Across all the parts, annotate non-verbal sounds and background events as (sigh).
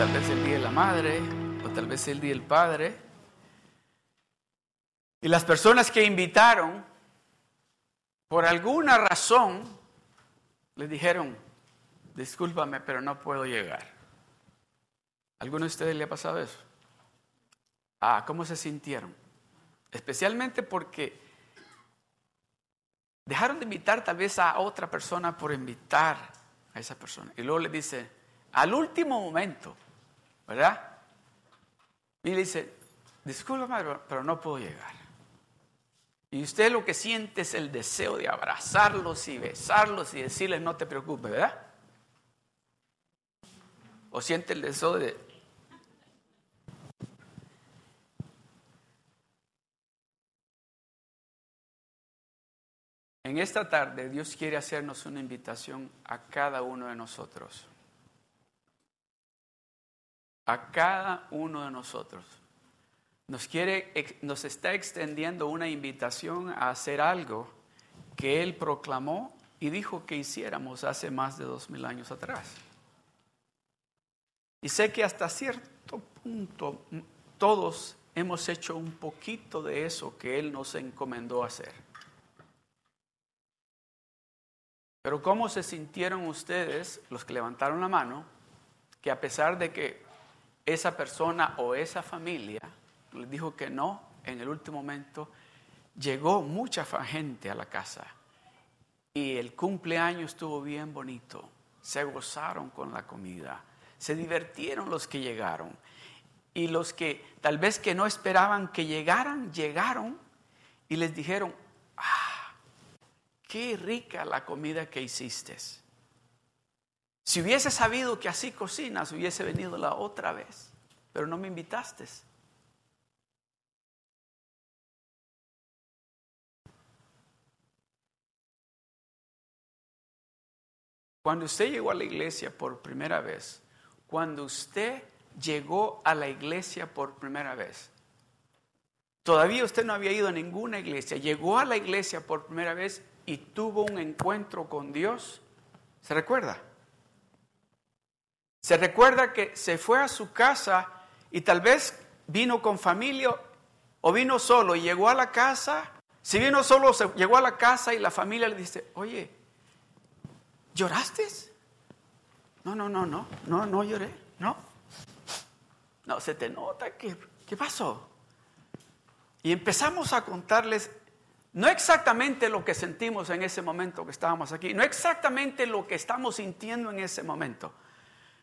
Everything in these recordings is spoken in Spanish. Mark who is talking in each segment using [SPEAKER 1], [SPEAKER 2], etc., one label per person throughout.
[SPEAKER 1] tal vez el día de la madre, o tal vez el día del padre. Y las personas que invitaron, por alguna razón, le dijeron, discúlpame, pero no puedo llegar. ¿Alguno de ustedes le ha pasado eso? Ah, ¿cómo se sintieron? Especialmente porque dejaron de invitar tal vez a otra persona por invitar a esa persona. Y luego le dice, al último momento, ¿verdad? Y le dice, discúlpame, pero no puedo llegar. Y usted lo que siente es el deseo de abrazarlos y besarlos y decirles, no te preocupes, ¿verdad? O siente el deseo de En esta tarde Dios quiere hacernos una invitación a cada uno de nosotros. A cada uno de nosotros. Nos, quiere, nos está extendiendo una invitación a hacer algo que Él proclamó y dijo que hiciéramos hace más de dos mil años atrás. Y sé que hasta cierto punto todos hemos hecho un poquito de eso que Él nos encomendó hacer. Pero ¿cómo se sintieron ustedes, los que levantaron la mano, que a pesar de que esa persona o esa familia les dijo que no, en el último momento llegó mucha gente a la casa y el cumpleaños estuvo bien bonito, se gozaron con la comida, se divirtieron los que llegaron y los que tal vez que no esperaban que llegaran, llegaron y les dijeron, qué rica la comida que hiciste. Si hubiese sabido que así cocinas, hubiese venido la otra vez, pero no me invitaste. Cuando usted llegó a la iglesia por primera vez, cuando usted llegó a la iglesia por primera vez, todavía usted no había ido a ninguna iglesia, llegó a la iglesia por primera vez y tuvo un encuentro con Dios, ¿se recuerda? Se recuerda que se fue a su casa y tal vez vino con familia o vino solo y llegó a la casa. Si vino solo, se llegó a la casa y la familia le dice, oye, ¿lloraste? No, no, no, no, no, no lloré, no. No, se te nota que, ¿qué pasó? Y empezamos a contarles no exactamente lo que sentimos en ese momento que estábamos aquí, no exactamente lo que estamos sintiendo en ese momento,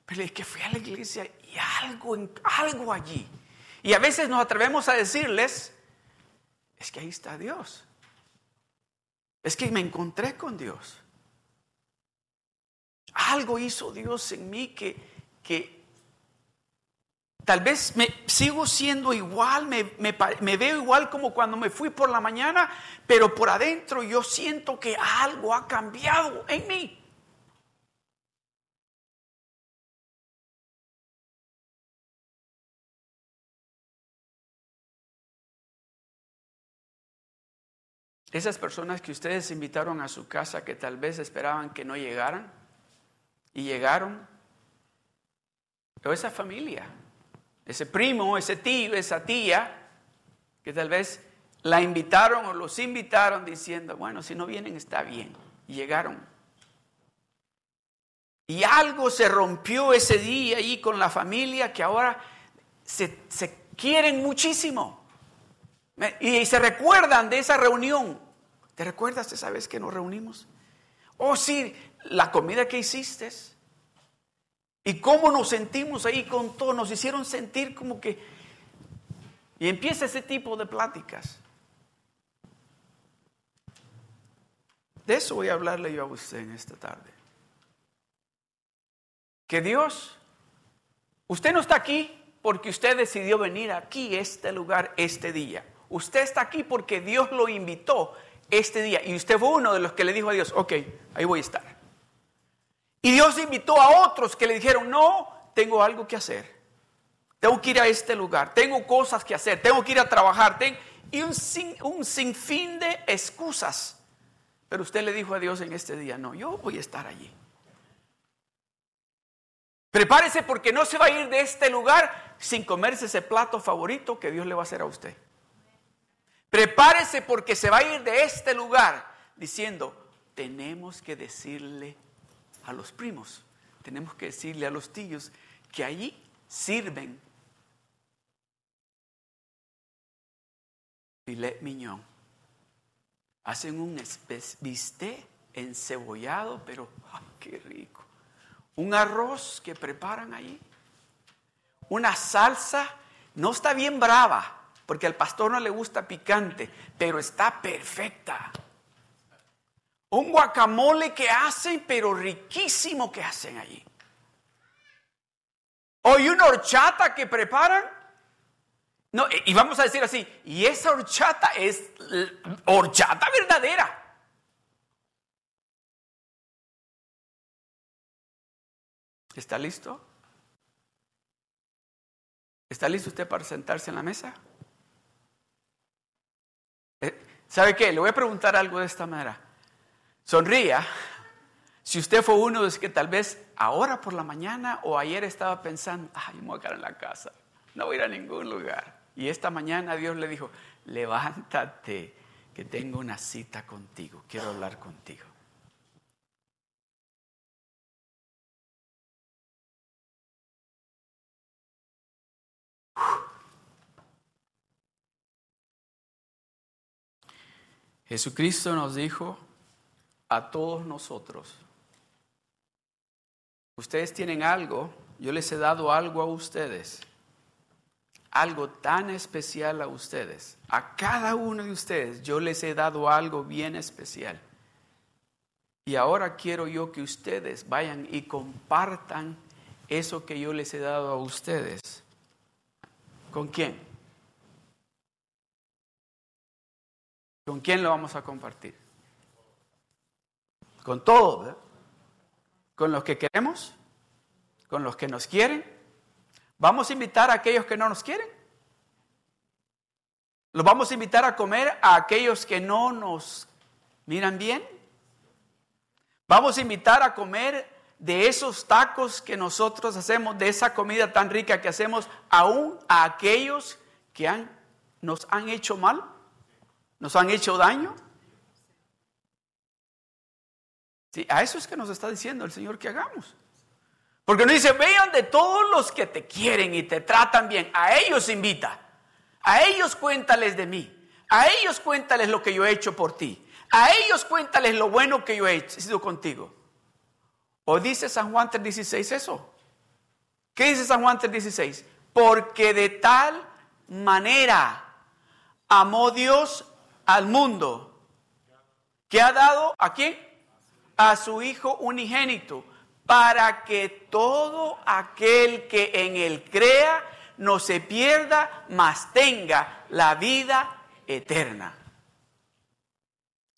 [SPEAKER 1] pero es que fui a la iglesia y algo, algo allí. Y a veces nos atrevemos a decirles, es que ahí está Dios. Es que me encontré con Dios. Algo hizo Dios en mí que, que Tal vez me sigo siendo igual, me, veo igual como cuando me fui por la mañana, pero por adentro yo siento que algo ha cambiado en mí. Esas personas que ustedes invitaron a su casa que tal vez esperaban que no llegaran y llegaron, o esa familia ese primo, ese tío, esa tía, que tal vez la invitaron o los invitaron diciendo, bueno, si no vienen está bien. Y llegaron. Y algo se rompió ese día ahí con la familia que ahora se, se quieren muchísimo. Y se recuerdan de esa reunión. ¿Te recuerdas esa vez que nos reunimos? Oh, sí, la comida que hiciste y cómo nos sentimos ahí con todo, nos hicieron sentir como que... Y empieza ese tipo de pláticas. De eso voy a hablarle yo a usted en esta tarde. Que Dios, usted no está aquí porque usted decidió venir aquí, este lugar, este día. Usted está aquí porque Dios lo invitó este día. Y usted fue uno de los que le dijo a Dios, ok, ahí voy a estar. Y Dios invitó a otros que le dijeron, no, tengo algo que hacer. Tengo que ir a este lugar, tengo cosas que hacer, tengo que ir a trabajar. y un, un sinfín de excusas. Pero usted le dijo a Dios en este día, no, yo voy a estar allí. Prepárese porque no se va a ir de este lugar sin comerse ese plato favorito que Dios le va a hacer a usted. Prepárese porque se va a ir de este lugar diciendo, tenemos que decirle a los primos, tenemos que decirle a los tíos que allí sirven filet miñón. Hacen un bistec encebollado, pero ¡ay, qué rico! Un arroz que preparan allí. Una salsa, no está bien brava, porque al pastor no le gusta picante, pero está perfecta. Un guacamole que hacen, pero riquísimo que hacen allí. O y una horchata que preparan. No, y vamos a decir así, y esa horchata es horchata verdadera. ¿Está listo? ¿Está listo usted para sentarse en la mesa? Eh, ¿Sabe qué? Le voy a preguntar algo de esta manera. Sonría si usted fue uno de los que tal vez ahora por la mañana o ayer estaba pensando, ay, me voy a quedar en la casa, no voy a ir a ningún lugar. Y esta mañana Dios le dijo, levántate, que tengo una cita contigo, quiero hablar contigo. Jesucristo nos dijo a todos nosotros, ustedes tienen algo, yo les he dado algo a ustedes, algo tan especial a ustedes, a cada uno de ustedes yo les he dado algo bien especial. Y ahora quiero yo que ustedes vayan y compartan eso que yo les he dado a ustedes. ¿Con quién? ¿Con quién lo vamos a compartir? Con todos, Con los que queremos, con los que nos quieren. ¿Vamos a invitar a aquellos que no nos quieren? ¿Los vamos a invitar a comer a aquellos que no nos miran bien? ¿Vamos a invitar a comer de esos tacos que nosotros hacemos, de esa comida tan rica que hacemos, aún a aquellos que nos han hecho mal? ¿Nos han hecho daño? Sí, a eso es que nos está diciendo el Señor que hagamos. Porque nos dice, vean de todos los que te quieren y te tratan bien, a ellos invita, a ellos cuéntales de mí, a ellos cuéntales lo que yo he hecho por ti, a ellos cuéntales lo bueno que yo he sido contigo. ¿O dice San Juan 3:16 eso? ¿Qué dice San Juan 3:16? Porque de tal manera amó Dios al mundo, que ha dado a quién? A su Hijo unigénito, para que todo aquel que en él crea no se pierda, mas tenga la vida eterna.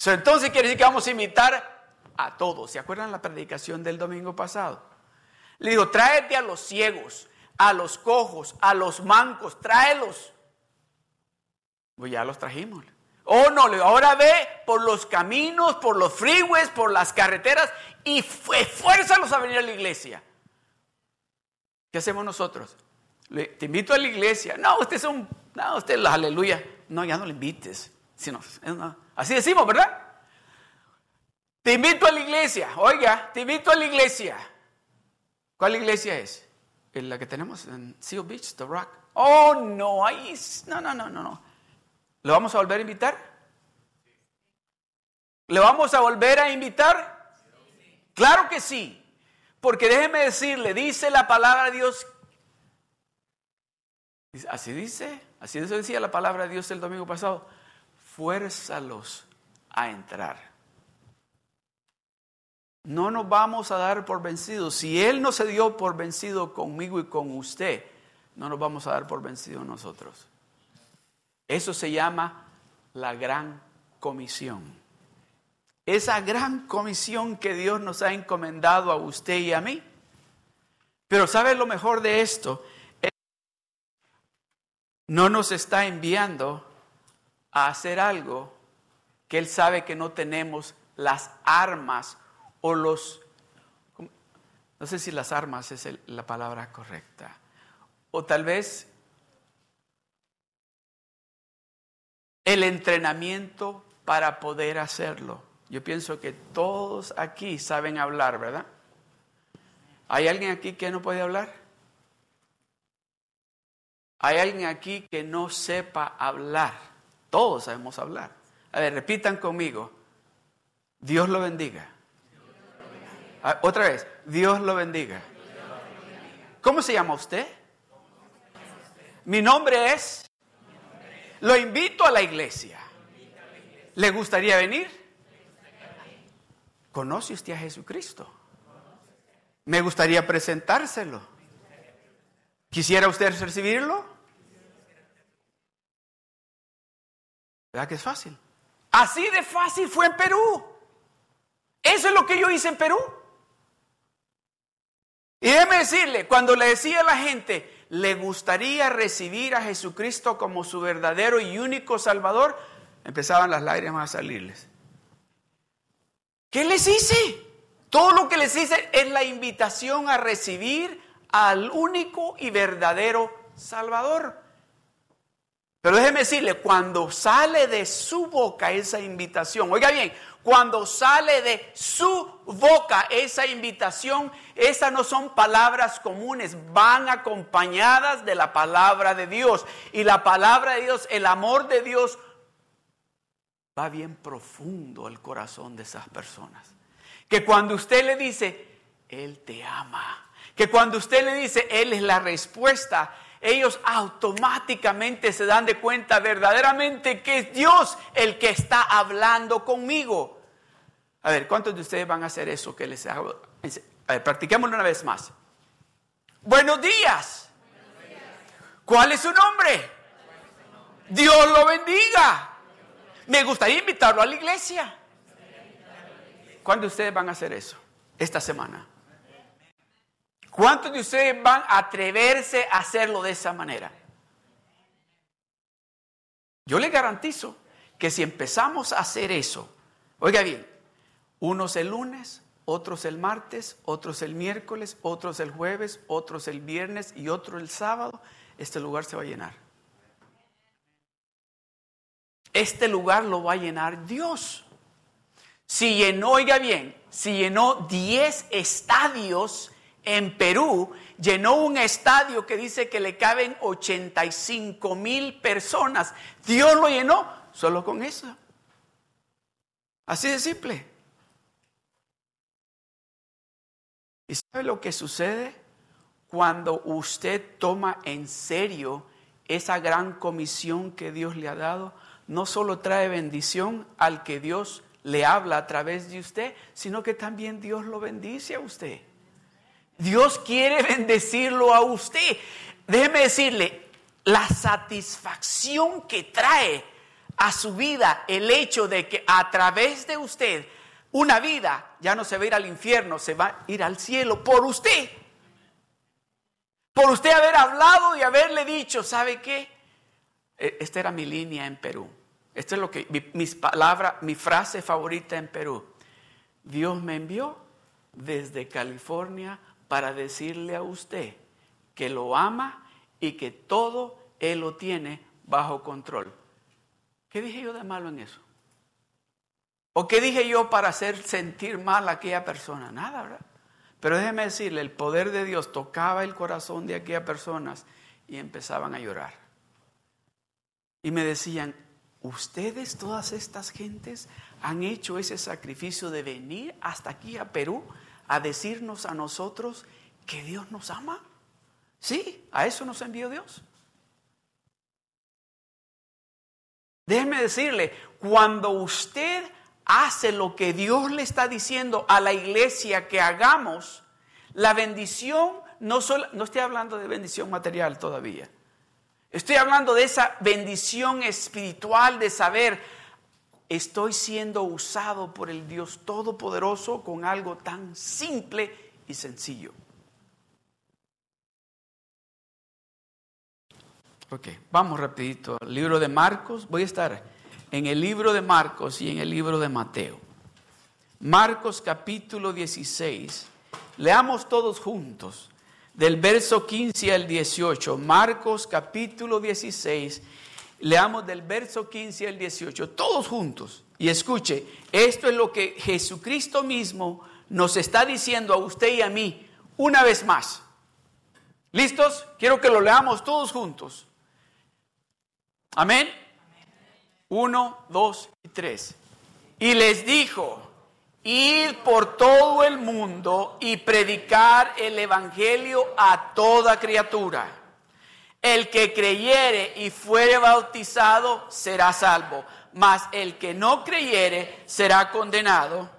[SPEAKER 1] entonces quiere decir que vamos a invitar a todos. ¿Se acuerdan la predicación del domingo pasado? Le digo, tráete a los ciegos, a los cojos, a los mancos, tráelos. Pues ya los trajimos. Oh, no, ahora ve por los caminos, por los freeways, por las carreteras y esfuérzalos a venir a la iglesia. ¿Qué hacemos nosotros? te invito a la iglesia. No, usted es un. No, usted la aleluya. No, ya no le invites. Así decimos, ¿verdad? Te invito a la iglesia. Oiga, te invito a la iglesia. ¿Cuál iglesia es? La que tenemos en Seal Beach, The Rock. Oh, no, ahí. No, no, no, no, no. ¿Lo vamos a volver a invitar? ¿Le vamos a volver a invitar? Claro que sí. Porque déjeme decirle, dice la palabra de Dios. Así dice, así decía la palabra de Dios el domingo pasado. Fuérzalos a entrar. No nos vamos a dar por vencidos. Si Él no se dio por vencido conmigo y con usted, no nos vamos a dar por vencidos nosotros. Eso se llama la gran comisión. Esa gran comisión que Dios nos ha encomendado a usted y a mí. Pero ¿sabe lo mejor de esto? No nos está enviando a hacer algo que Él sabe que no tenemos las armas o los, No sé si las armas es la palabra correcta. O tal vez el entrenamiento para poder hacerlo. Yo pienso que todos aquí saben hablar, ¿verdad? ¿Hay alguien aquí que no puede hablar? ¿Hay alguien aquí que no sepa hablar? Todos sabemos hablar. A ver, repitan conmigo. Dios lo bendiga. Ah, otra vez, Dios lo bendiga. ¿Cómo se llama usted? Mi nombre es... Lo invito a la iglesia. ¿Le gustaría venir? ¿Conoce usted a Jesucristo? Me gustaría presentárselo. ¿Quisiera usted recibirlo? ¿Verdad que es fácil? Así de fácil fue en Perú. Eso es lo que yo hice en Perú. Y déjeme decirle, cuando le decía a la gente, le gustaría recibir a Jesucristo como su verdadero y único Salvador, empezaban las lágrimas a salirles. ¿Qué les hice? Todo lo que les hice es la invitación a recibir al único y verdadero Salvador. Pero déjeme decirle, cuando sale de su boca esa invitación, oiga bien, cuando sale de su boca esa invitación, esas no son palabras comunes, van acompañadas de la palabra de Dios. Y la palabra de Dios, el amor de Dios, va bien profundo al corazón de esas personas. Que cuando usted le dice, Él te ama, que cuando usted le dice, Él es la respuesta, ellos automáticamente se dan de cuenta verdaderamente que es Dios el que está hablando conmigo. A ver, ¿cuántos de ustedes van a hacer eso que les hago? A ver, practiquémoslo una vez más. Buenos días. ¿Cuál es su nombre? Dios lo bendiga. Me gustaría invitarlo a la iglesia. ¿Cuándo ustedes van a hacer eso? Esta semana. ¿Cuántos de ustedes van a atreverse a hacerlo de esa manera? Yo le garantizo que si empezamos a hacer eso, oiga bien, unos el lunes, otros el martes, otros el miércoles, otros el jueves, otros el viernes y otro el sábado, este lugar se va a llenar. Este lugar lo va a llenar Dios. Si llenó, oiga bien, si llenó 10 estadios en Perú, llenó un estadio que dice que le caben 85 mil personas. Dios lo llenó solo con eso. Así de simple. ¿Y sabe lo que sucede? Cuando usted toma en serio esa gran comisión que Dios le ha dado, no solo trae bendición al que Dios le habla a través de usted, sino que también Dios lo bendice a usted. Dios quiere (laughs) bendecirlo a usted. Déjeme decirle, la satisfacción que trae a su vida el hecho de que a través de usted una vida ya no se va a ir al infierno, se va a ir al cielo por usted. Por usted haber hablado y haberle dicho, ¿sabe qué? E, esta era mi línea en Perú. Esta es lo que mis palabras, mi frase favorita en Perú. Dios me envió desde California para decirle a usted que lo ama y que todo Él lo tiene bajo control. ¿Qué dije yo de malo en eso? ¿O qué dije yo para hacer sentir mal a aquella persona? Nada, ¿verdad? Pero déjeme decirle, el poder de Dios tocaba el corazón de aquellas personas y empezaban a llorar. Y me decían, ustedes, todas estas gentes, han hecho ese sacrificio de venir hasta aquí a Perú a decirnos a nosotros que Dios nos ama. Sí, a eso nos envió Dios. Déjeme decirle, cuando usted hace lo que Dios le está diciendo a la iglesia que hagamos, la bendición, no, solo, no estoy hablando de bendición material todavía, estoy hablando de esa bendición espiritual de saber, estoy siendo usado por el Dios Todopoderoso con algo tan simple y sencillo. Ok, vamos rapidito al libro de Marcos. Voy a estar en el libro de Marcos y en el libro de Mateo. Marcos capítulo 16 Leamos todos juntos del verso 15 al 18, Marcos capítulo 16, leamos del verso 15 al 18, todos juntos. Y escuche, esto es lo que Jesucristo mismo nos está diciendo a usted y a mí una vez más. ¿Listos? Quiero que lo leamos todos juntos. Amén. Uno, dos y tres. Y les dijo, id por todo el mundo y predicar el Evangelio a toda criatura. El que creyere y fuere bautizado será salvo, mas el que no creyere será condenado.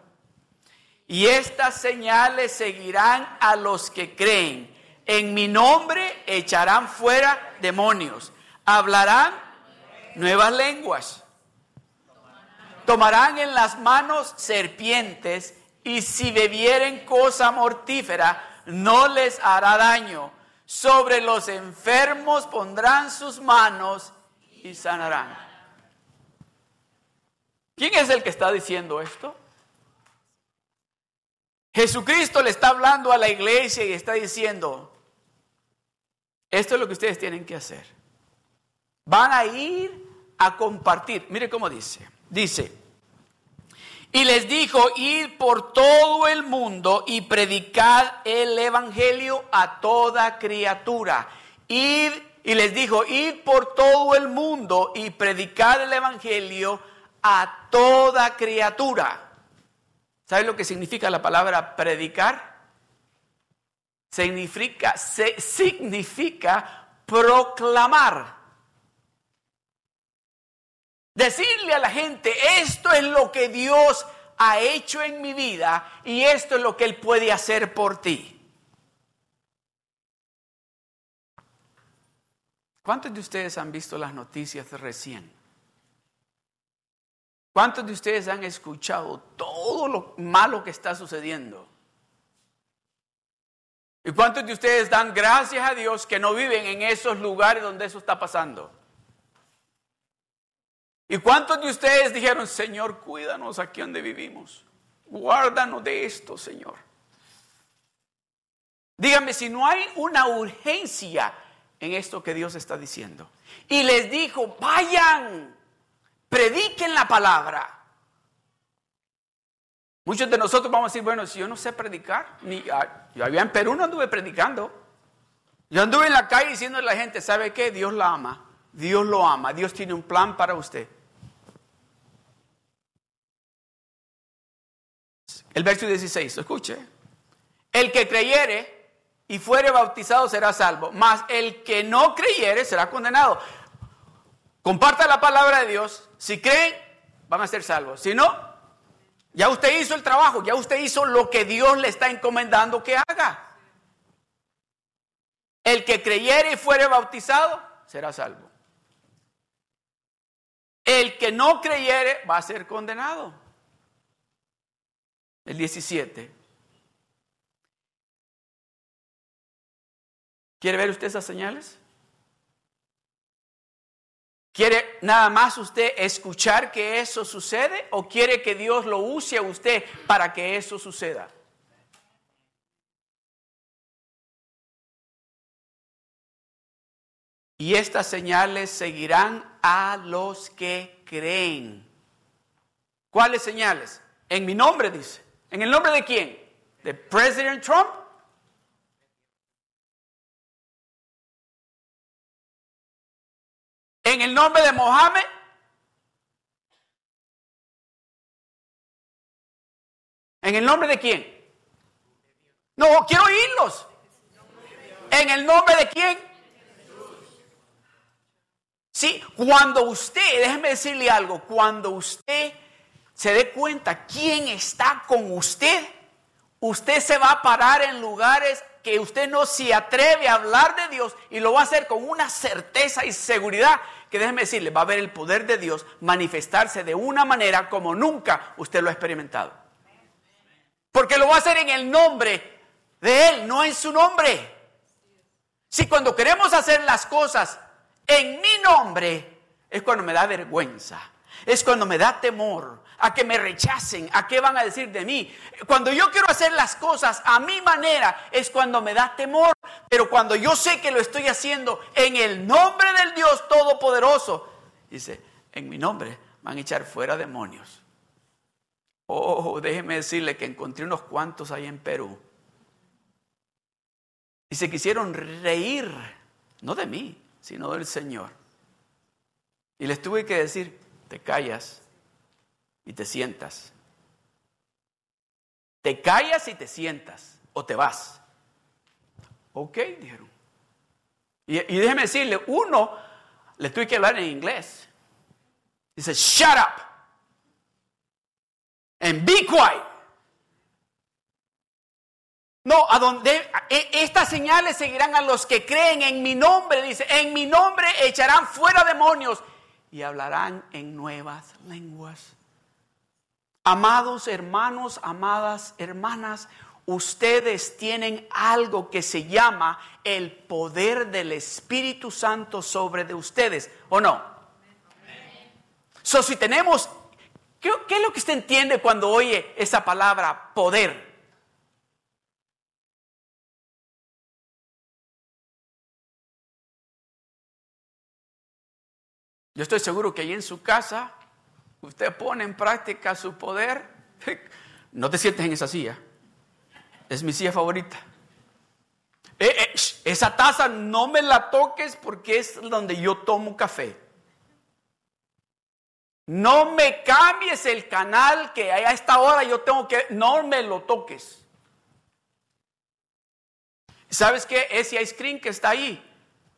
[SPEAKER 1] Y estas señales seguirán a los que creen. En mi nombre echarán fuera demonios, hablarán nuevas lenguas Tomarán en las manos serpientes y si bebieren cosa mortífera no les hará daño. Sobre los enfermos pondrán sus manos y sanarán. ¿Quién es el que está diciendo esto? Jesucristo le está hablando a la iglesia y está diciendo, esto es lo que ustedes tienen que hacer. Van a ir a compartir. Mire cómo dice. Dice, y les dijo, ir por todo el mundo y predicad el Evangelio a toda criatura. Id, y les dijo, id por todo el mundo y predicad el Evangelio a toda criatura. ¿Sabes lo que significa la palabra predicar? Significa, significa proclamar. Decirle a la gente, esto es lo que Dios ha hecho en mi vida y esto es lo que Él puede hacer por ti. ¿Cuántos de ustedes han visto las noticias recién? ¿Cuántos de ustedes han escuchado todo lo malo que está sucediendo? ¿Y cuántos de ustedes dan gracias a Dios que no viven en esos lugares donde eso está pasando? ¿Y cuántos de ustedes dijeron, Señor, cuídanos aquí donde vivimos? Guárdanos de esto, Señor. Dígame si no hay una urgencia en esto que Dios está diciendo. Y les dijo, vayan, prediquen la palabra. Muchos de nosotros vamos a decir, bueno, si yo no sé predicar, ni, ah, yo había en Perú no anduve predicando. Yo anduve en la calle diciendo a la gente, ¿sabe qué? Dios la ama, Dios lo ama, Dios tiene un plan para usted. El verso 16, escuche. El que creyere y fuere bautizado será salvo, mas el que no creyere será condenado. Comparta la palabra de Dios. Si creen, van a ser salvos. Si no, ya usted hizo el trabajo, ya usted hizo lo que Dios le está encomendando que haga. El que creyere y fuere bautizado será salvo. El que no creyere va a ser condenado el 17. ¿Quiere ver usted esas señales? ¿Quiere nada más usted escuchar que eso sucede o quiere que Dios lo use a usted para que eso suceda? Y estas señales seguirán a los que creen. ¿Cuáles señales? En mi nombre dice. ¿En el nombre de quién? ¿De President Trump? ¿En el nombre de Mohammed? ¿En el nombre de quién? No, quiero oírlos. ¿En el nombre de quién? Sí, cuando usted, déjeme decirle algo, cuando usted se dé cuenta quién está con usted, usted se va a parar en lugares que usted no se atreve a hablar de Dios y lo va a hacer con una certeza y seguridad que déjeme decirle, va a ver el poder de Dios manifestarse de una manera como nunca usted lo ha experimentado. Porque lo va a hacer en el nombre de Él, no en su nombre. Si cuando queremos hacer las cosas en mi nombre, es cuando me da vergüenza Es cuando me da temor a que me rechacen, a qué van a decir de mí. Cuando yo quiero hacer las cosas a mi manera es cuando me da temor. Pero cuando yo sé que lo estoy haciendo en el nombre del Dios Todopoderoso, dice, en mi nombre van a echar fuera demonios. Oh, déjeme decirle que encontré unos cuantos ahí en Perú. Y se quisieron reír, no de mí, sino del Señor. Y les tuve que decir, te callas y te sientas. Te callas y te sientas o te vas. Ok, dijeron. Y, y déjeme decirle, uno, le tuve que hablar en inglés. Dice, shut up. And be quiet. No, a donde e, estas señales seguirán a los que creen en mi nombre, dice, en mi nombre echarán fuera demonios y hablarán en nuevas lenguas. Amados hermanos, amadas hermanas, ustedes tienen algo que se llama el poder del Espíritu Santo sobre de ustedes, ¿o no? So, si tenemos, ¿qué, ¿qué es lo que usted entiende cuando oye esa palabra poder? Yo estoy seguro que ahí en su casa usted pone en práctica su poder. (laughs) No te sientes en esa silla. Es mi silla favorita. Eh, eh, esa taza no me la toques porque es donde yo tomo café. No me cambies el canal que a esta hora yo tengo que... No me lo toques. ¿Sabes qué? Ese ice cream que está ahí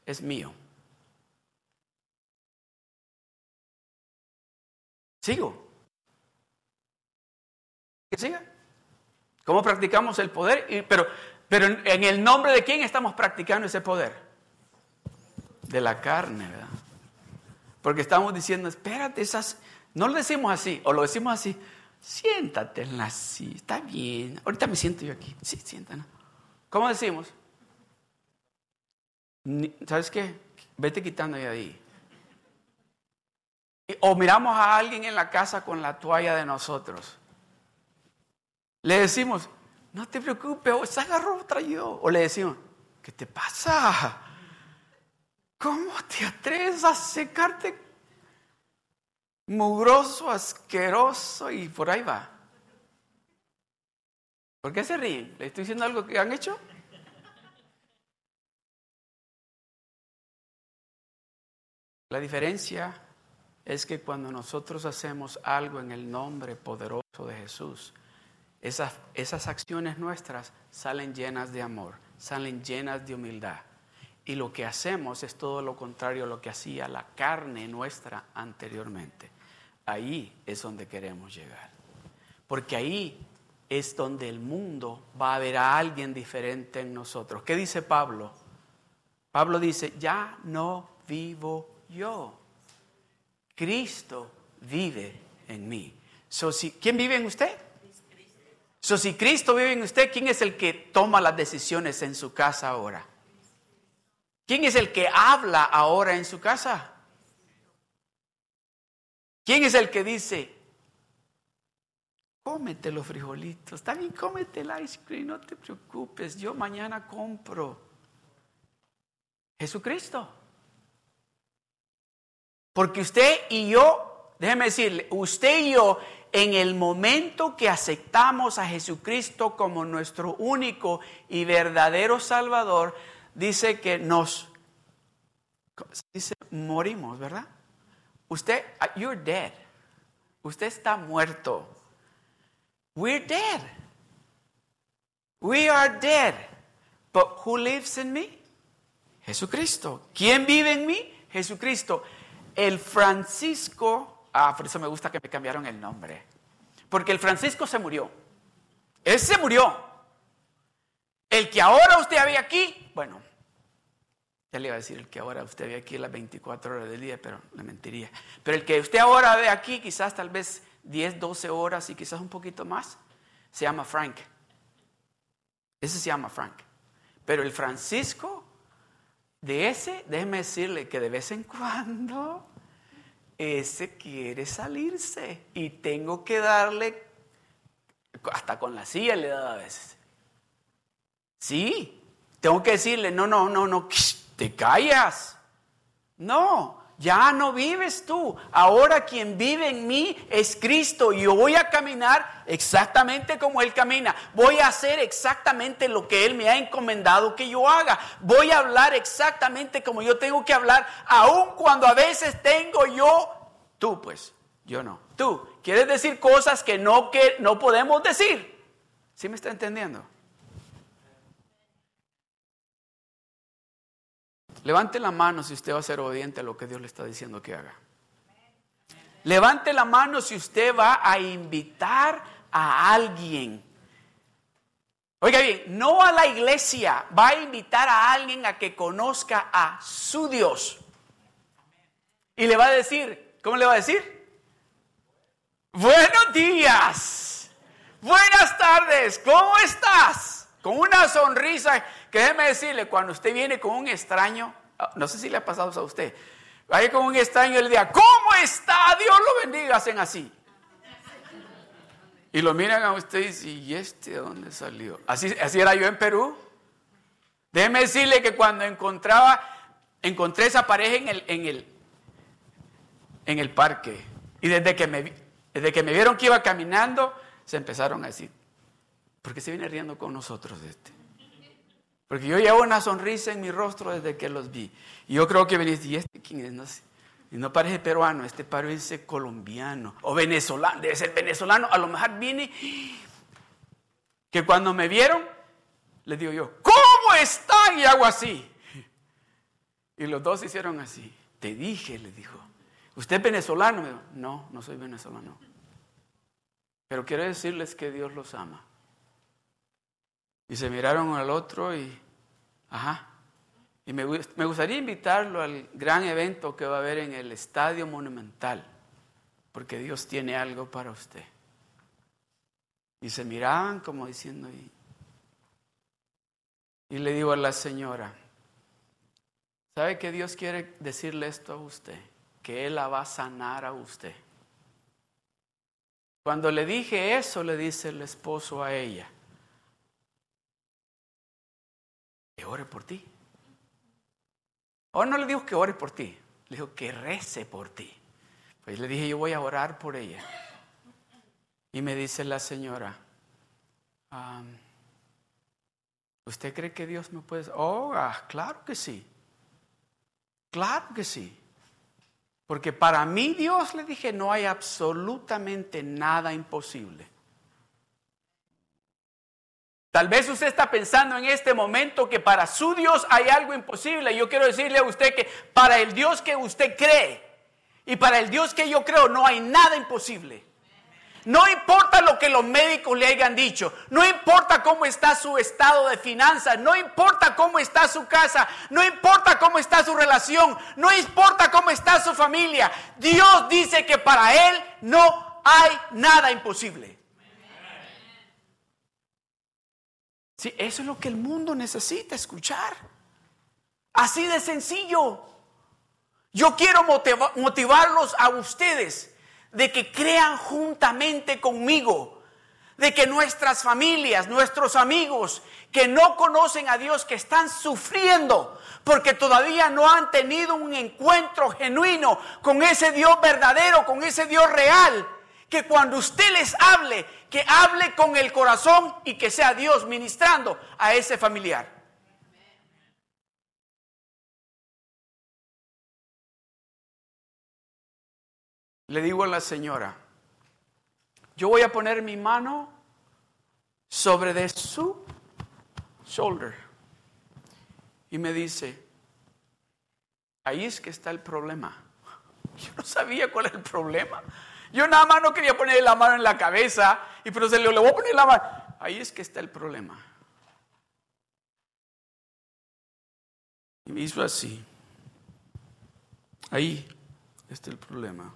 [SPEAKER 1] es mío. Sigo. Que siga. ¿Cómo practicamos el poder? pero, pero en el nombre de quién estamos practicando ese poder? De la carne, ¿verdad? Porque estamos diciendo, espérate, esas. No lo decimos así, o lo decimos así. Siéntate en la silla, está bien. Ahorita me siento yo aquí. Sí, siéntate. ¿Cómo decimos? ¿Sabes qué? Vete quitando de ahí. O miramos a alguien en la casa con la toalla de nosotros. Le decimos, no te preocupes, o agarró otra yo. O le decimos, ¿qué te pasa? ¿Cómo te atreves a secarte mugroso, asqueroso y por ahí va? ¿Por qué se ríen? ¿Le estoy diciendo algo que han hecho? La diferencia es que cuando nosotros hacemos algo en el nombre poderoso de Jesús, esas, esas acciones nuestras salen llenas de amor, salen llenas de humildad. Y lo que hacemos es todo lo contrario a lo que hacía la carne nuestra anteriormente. Ahí es donde queremos llegar. Porque ahí es donde el mundo va a ver a alguien diferente en nosotros. ¿Qué dice Pablo? Pablo dice, ya no vivo yo Cristo vive en mí. So, si, ¿Quién vive en usted? So, si Cristo vive en usted, ¿quién es el que toma las decisiones en su casa ahora? ¿Quién es el que habla ahora en su casa? ¿Quién es el que dice, cómete los frijolitos, está bien, cómete el ice cream, no te preocupes, yo mañana compro? Jesucristo. Porque usted y yo, déjeme decirle, usted y yo, en el momento que aceptamos a Jesucristo como nuestro único y verdadero Salvador, dice que nos, dice, morimos, ¿verdad? Usted, uh, you're dead. Usted está muerto. We're dead. We are dead. But who lives in me? Jesucristo. ¿Quién vive en mí? Jesucristo. El Francisco, ah, por eso me gusta que me cambiaron el nombre, porque el Francisco se murió. Él se murió. El que ahora usted ve aquí, bueno, ya le iba a decir el que ahora usted ve aquí las 24 horas del día, pero le mentiría. Pero el que usted ahora ve aquí, quizás tal vez 10, 12 horas y quizás un poquito más, se llama Frank. Ese se llama Frank. Pero el Francisco de ese, déjeme decirle que de vez en cuando ese quiere salirse y tengo que darle, hasta con la silla le da a veces. Sí, tengo que decirle, no, no, no, no, te callas. No, ya no vives tú. Ahora quien vive en mí es Cristo. Y yo voy a caminar exactamente como Él camina. Voy a hacer exactamente lo que Él me ha encomendado que yo haga. Voy a hablar exactamente como yo tengo que hablar, aun cuando a veces tengo yo, tú pues, yo no. Tú, quieres decir cosas que no, que no podemos decir. ¿Sí me está entendiendo? Levante la mano si usted va a ser obediente a lo que Dios le está diciendo que haga. Levante la mano si usted va a invitar a alguien. Oiga bien, no a la iglesia, va a invitar a alguien a que conozca a su Dios. Y le va a decir, ¿cómo le va a decir? Buenos días, buenas tardes, ¿cómo estás? Con una sonrisa que déjeme decirle, cuando usted viene con un extraño, ah, no sé si le ha pasado a usted, vaya con un extraño y le diga, ¿cómo está? Dios lo bendiga, hacen así. Y lo miran a usted y dicen, ¿y este de dónde salió? Así, así era yo en Perú. Déjeme decirle que cuando encontraba, encontré esa pareja en el, en el, en el parque. Y desde que, me, desde que me vieron que iba caminando, se empezaron a decir, ¿por qué se viene riendo con nosotros de este? Porque yo llevo una sonrisa en mi rostro desde que los vi. Y yo creo que venís, ¿y este quién es? No sé. Y no parece peruano, este parece colombiano o venezolano, debe ser venezolano. A lo mejor viene que cuando me vieron, les digo yo, ¿cómo están? Y hago así. Y los dos hicieron así. Te dije, le dijo, ¿usted es venezolano? No, no soy venezolano. Pero quiero decirles que Dios los ama. Y se miraron al otro y, ajá. Y me, me gustaría invitarlo al gran evento que va a haber en el Estadio Monumental, porque Dios tiene algo para usted. Y se miraban como diciendo, y, y le digo a la señora, ¿sabe que Dios quiere decirle esto a usted? Que Él la va a sanar a usted. Cuando le dije eso, le dice el esposo a ella, ore por ti. O no le digo que ore por ti, le digo que rece por ti. Pues le dije, yo voy a orar por ella. Y me dice la señora, ¿usted cree que Dios me puede? Oh, ah, claro que sí. Claro que sí. Porque para mí Dios le dije, no hay absolutamente nada imposible. Tal vez usted está pensando en este momento que para su Dios hay algo imposible. Yo quiero decirle a usted que para el Dios que usted cree y para el Dios que yo creo no hay nada imposible. No importa lo que los médicos le hayan dicho, no importa cómo está su estado de finanzas, no importa cómo está su casa, no importa cómo está su relación, no importa cómo está su familia. Dios dice que para Él no hay nada imposible. Sí, eso es lo que el mundo necesita escuchar. Así de sencillo. Yo quiero motivarlos a ustedes de que crean juntamente conmigo, de que nuestras familias, nuestros amigos que no conocen a Dios, que están sufriendo porque todavía no han tenido un encuentro genuino con ese Dios verdadero, con ese Dios real, que cuando usted les hable, que hable con el corazón y que sea Dios ministrando a ese familiar. Le digo a la señora, yo voy a poner mi mano sobre de su shoulder. Y me dice, ahí es que está el problema. (laughs) Yo no sabía cuál es el problema. Yo nada más no quería ponerle la mano en la cabeza, y pero se le, le voy a poner la mano. Ahí es que está el problema. Y me hizo así. Ahí está el problema.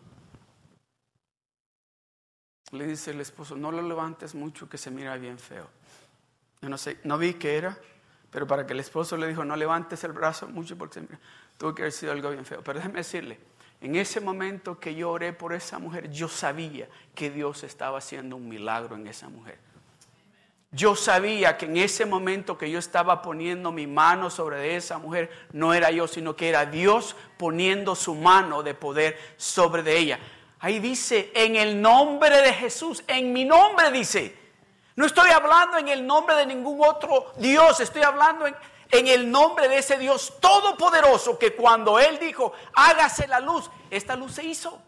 [SPEAKER 1] Le dice el esposo, no lo levantes mucho que se mira bien feo. Yo no sé, no vi qué era, pero para que el esposo le dijo, no levantes el brazo mucho porque se mira, tuvo que haber sido algo bien feo. Pero déjeme decirle, En ese momento que yo oré por esa mujer, yo sabía que Dios estaba haciendo un milagro en esa mujer. Yo sabía que en ese momento que yo estaba poniendo mi mano sobre esa mujer, no era yo, sino que era Dios poniendo su mano de poder sobre de ella. Ahí dice, en el nombre de Jesús, en mi nombre dice. No estoy hablando en el nombre de ningún otro Dios, estoy hablando en, en el nombre de ese Dios todopoderoso que cuando Él dijo, hágase la luz, esta luz se hizo.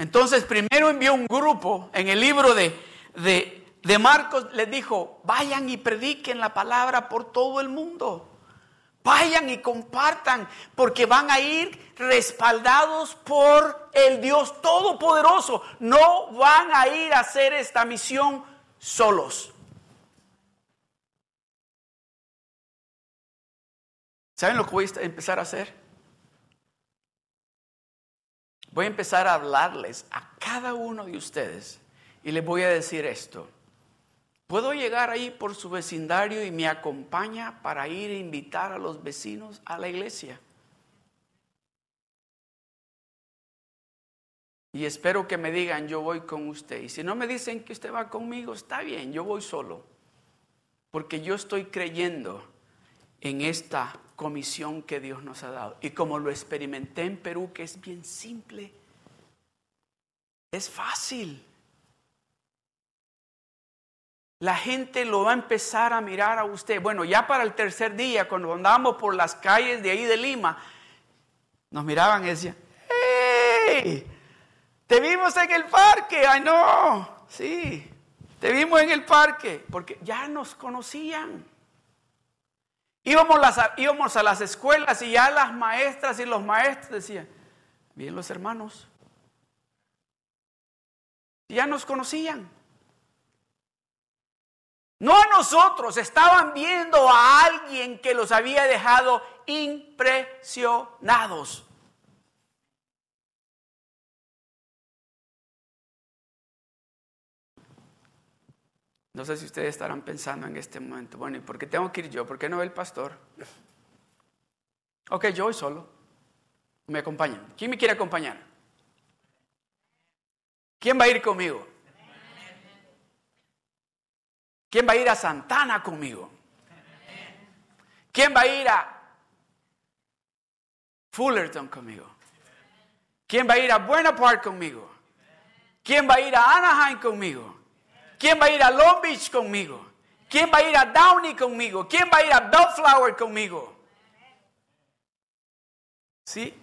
[SPEAKER 1] Entonces primero envió un grupo en el libro de, de, Marcos, les dijo, vayan y prediquen la palabra por todo el mundo. Vayan y compartan, porque van a ir respaldados por el Dios Todopoderoso. No van a ir a hacer esta misión solos. ¿Saben lo que voy a empezar a hacer? Voy a empezar a hablarles a cada uno de ustedes y les voy a decir esto. ¿Puedo llegar ahí por su vecindario y me acompaña para ir a invitar a los vecinos a la iglesia? Y espero que me digan, yo voy con usted. Y si no me dicen que usted va conmigo, está bien, yo voy solo. Porque yo estoy creyendo en esta comisión que Dios nos ha dado. Y como lo experimenté en Perú, que es bien simple, es fácil. La gente lo va a empezar a mirar a usted. Bueno, ya para el tercer día, cuando andábamos por las calles de ahí de Lima, nos miraban y decían, ¡Hey! Te vimos en el parque. ¡Ay, no! Sí, te vimos en el parque. Porque ya nos conocían. Íbamos, íbamos a las escuelas y ya las maestras y los maestros decían, bien los hermanos, ya nos conocían. No a nosotros, estaban viendo a alguien que los había dejado impresionados. No sé si ustedes estarán pensando en este momento, bueno, ¿y por qué tengo que ir yo? ¿Por qué no el pastor? Ok, yo voy solo. Me acompañan. ¿Quién me quiere acompañar? ¿Quién va a ir conmigo? ¿Quién va a ir a Santana conmigo? ¿Quién va a ir a Fullerton conmigo? ¿Quién va a ir a Buena Park conmigo? ¿Quién va a ir a Anaheim conmigo? ¿Quién va a ir a Long Beach conmigo? ¿Quién va a ir a Downey conmigo? ¿Quién va a ir a Bellflower conmigo? ¿Sí?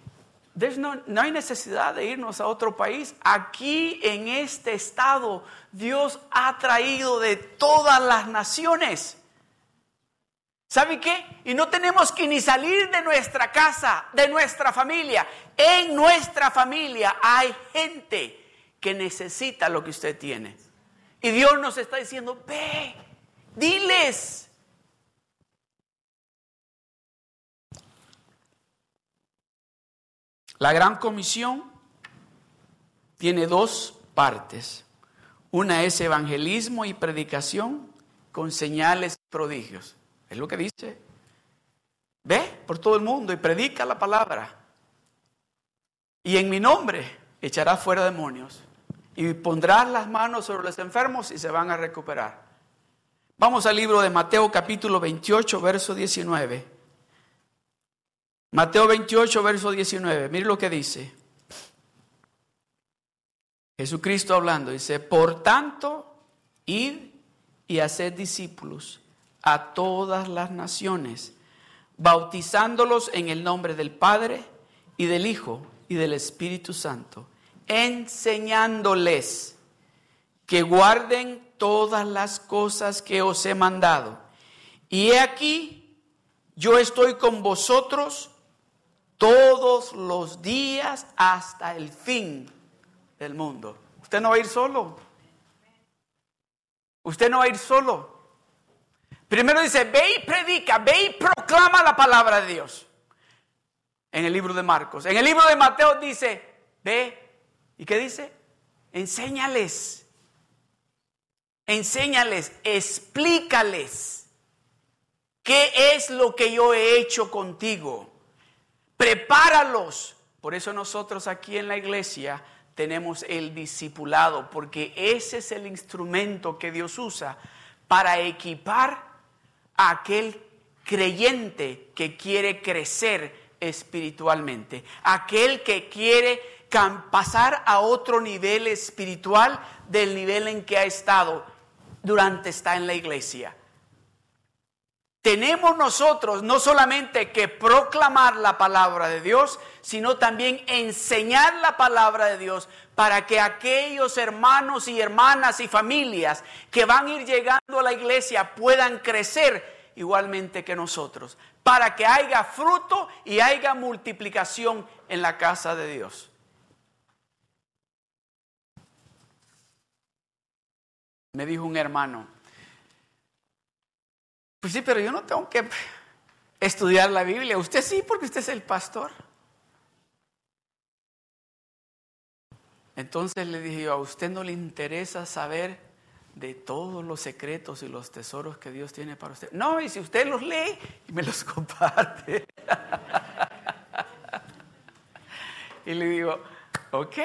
[SPEAKER 1] No, no, hay necesidad de irnos a otro país. Aquí en este estado Dios ha traído de todas las naciones. ¿Sabe qué? Y no tenemos que ni salir de nuestra casa, de nuestra familia. En nuestra familia hay gente que necesita lo que usted tiene. Y Dios nos está diciendo, ve, diles. La gran comisión tiene dos partes. Una es evangelismo y predicación con señales y prodigios. Es lo que dice. Ve por todo el mundo y predica la palabra. Y en mi nombre echará fuera demonios y pondrás las manos sobre los enfermos y se van a recuperar. Vamos al libro de Mateo capítulo 28, verso 19. Mateo 28, verso 19. Mire lo que dice. Jesucristo hablando, dice, por tanto, id y haced discípulos a todas las naciones, bautizándolos en el nombre del Padre y del Hijo y del Espíritu Santo enseñándoles que guarden todas las cosas que os he mandado. Y he aquí, yo estoy con vosotros todos los días hasta el fin del mundo. Usted no va a ir solo. Usted no va a ir solo. Primero dice, ve y predica, ve y proclama la palabra de Dios. En el libro de Marcos. En el libro de Mateo dice, ve ¿Y qué dice? Enséñales. Enséñales, explícales. ¿Qué es lo que yo he hecho contigo? Prepáralos. Por eso nosotros aquí en la iglesia tenemos el discipulado, porque ese es el instrumento que Dios usa para equipar a aquel creyente que quiere crecer espiritualmente, aquel que quiere pasar a otro nivel espiritual del nivel en que ha estado durante estar en la iglesia. Tenemos nosotros no solamente que proclamar la palabra de Dios, sino también enseñar la palabra de Dios para que aquellos hermanos y hermanas y familias que van a ir llegando a la iglesia puedan crecer igualmente que nosotros, para que haya fruto y haya multiplicación en la casa de Dios. Me dijo un hermano, pues sí, pero yo no tengo que estudiar la Biblia. Usted sí, porque usted es el pastor. Entonces le dije yo, a usted no le interesa saber de todos los secretos y los tesoros que Dios tiene para usted. No, y si usted los lee y me los (laughs) comparte. y le digo, ok,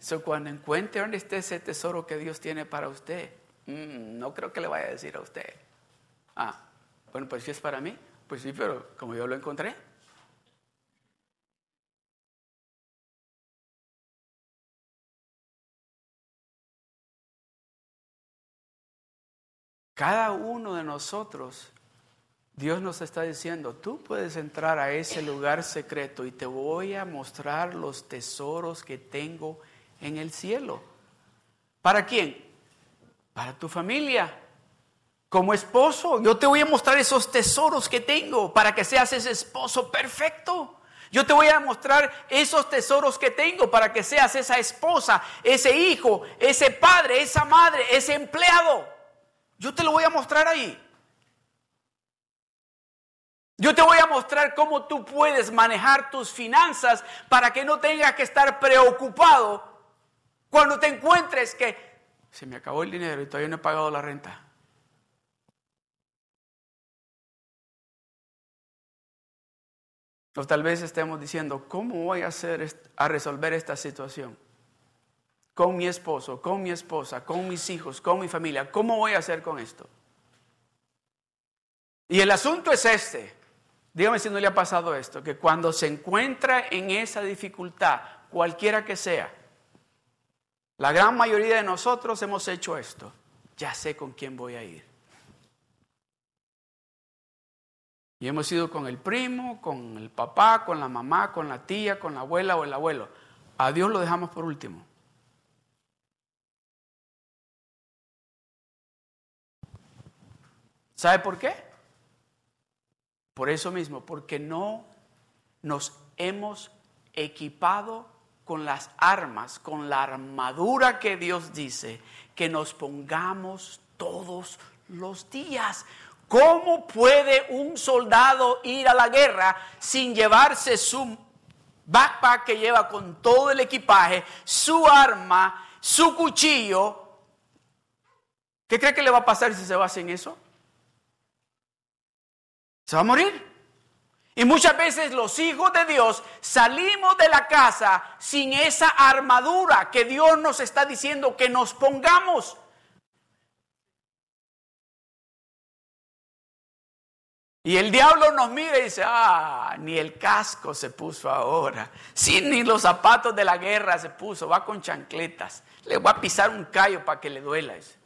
[SPEAKER 1] so cuando encuentre dónde esté ese tesoro que Dios tiene para usted, Mm, no creo que le vaya a decir a usted. Ah, bueno, pues si es para mí, pues sí, pero como yo lo encontré. Cada uno de nosotros, Dios nos está diciendo, tú puedes entrar a ese lugar secreto y te voy a mostrar los tesoros que tengo en el cielo. ¿Para quién? para tu familia. Como esposo, yo te voy a mostrar esos tesoros que tengo para que seas ese esposo perfecto. Yo te voy a mostrar esos tesoros que tengo para que seas esa esposa, ese hijo, ese padre, esa madre, ese empleado. Yo te lo voy a mostrar ahí. Yo te voy a mostrar cómo tú puedes manejar tus finanzas para que no tengas que estar preocupado cuando te encuentres que se me acabó el dinero y todavía no he pagado la renta. O tal vez estemos diciendo, ¿cómo voy a hacer a resolver esta situación? Con mi esposo, con mi esposa, con mis hijos, con mi familia. ¿Cómo voy a hacer con esto? Y el asunto es este. Dígame si no le ha pasado esto, que cuando se encuentra en esa dificultad, cualquiera que sea, la gran mayoría de nosotros hemos hecho esto. Ya sé con quién voy a ir. Y hemos ido con el primo, con el papá, con la mamá, con la tía, con la abuela o el abuelo. A Dios lo dejamos por último. ¿Sabe por qué? Por eso mismo, porque no nos hemos equipado con las armas, con la armadura que Dios dice que nos pongamos todos los días. ¿Cómo puede un soldado ir a la guerra sin llevarse su backpack que lleva con todo el equipaje, su arma, su cuchillo? ¿Qué cree que le va a pasar si se va sin eso? Se va a morir. Y muchas veces los hijos de Dios salimos de la casa sin esa armadura que Dios nos está diciendo que nos pongamos. Y el diablo nos mira y dice, ah, ni el casco se puso ahora, sí, ni los zapatos de la guerra se puso, va con chancletas, le voy a pisar un callo para que le duela. Eso.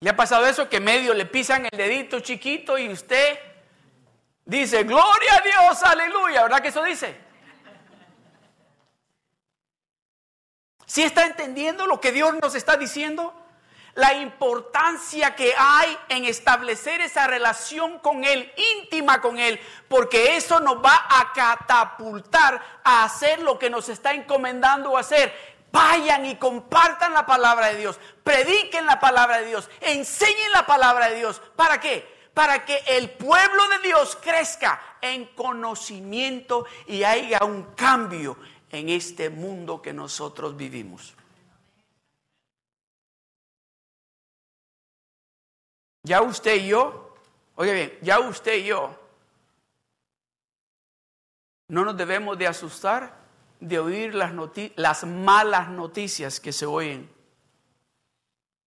[SPEAKER 1] ¿Le ha pasado eso que medio le pisan el dedito chiquito y usted Dice, gloria a Dios, aleluya. ¿Verdad que eso dice? ¿Sí está entendiendo lo que Dios nos está diciendo? La importancia que hay en establecer esa relación con Él, íntima con Él, porque eso nos va a catapultar a hacer lo que nos está encomendando hacer. Vayan y compartan la palabra de Dios, prediquen la palabra de Dios, enseñen la palabra de Dios. ¿Para qué? para que el pueblo de Dios crezca en conocimiento y haya un cambio en este mundo que nosotros vivimos. Ya usted y yo Oye bien, ya usted y yo no nos debemos de asustar de oír las, las malas noticias que se oyen.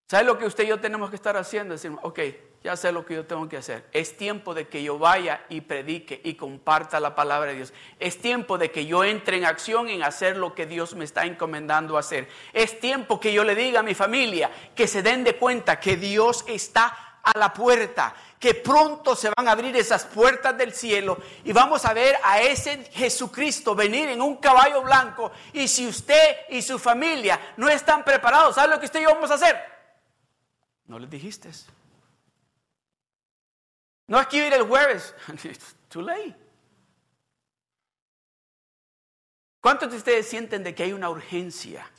[SPEAKER 1] ¿Sabe lo que usted y yo tenemos que estar haciendo? Decir, ok, ya sé lo que yo tengo que hacer. Es tiempo de que yo vaya y predique y comparta la palabra de Dios. Es tiempo de que yo entre en acción en hacer lo que Dios me está encomendando hacer. Es tiempo que yo le diga a mi familia que se den de cuenta que Dios está a la puerta, que pronto se van a abrir esas puertas del cielo y vamos a ver a ese Jesucristo venir en un caballo blanco. Y si usted y su familia no están preparados, ¿sabe lo que usted y yo vamos a hacer? No les dijiste. No es que ir el jueves. (laughs) Too late. ¿Cuántos de ustedes sienten de que hay una urgencia?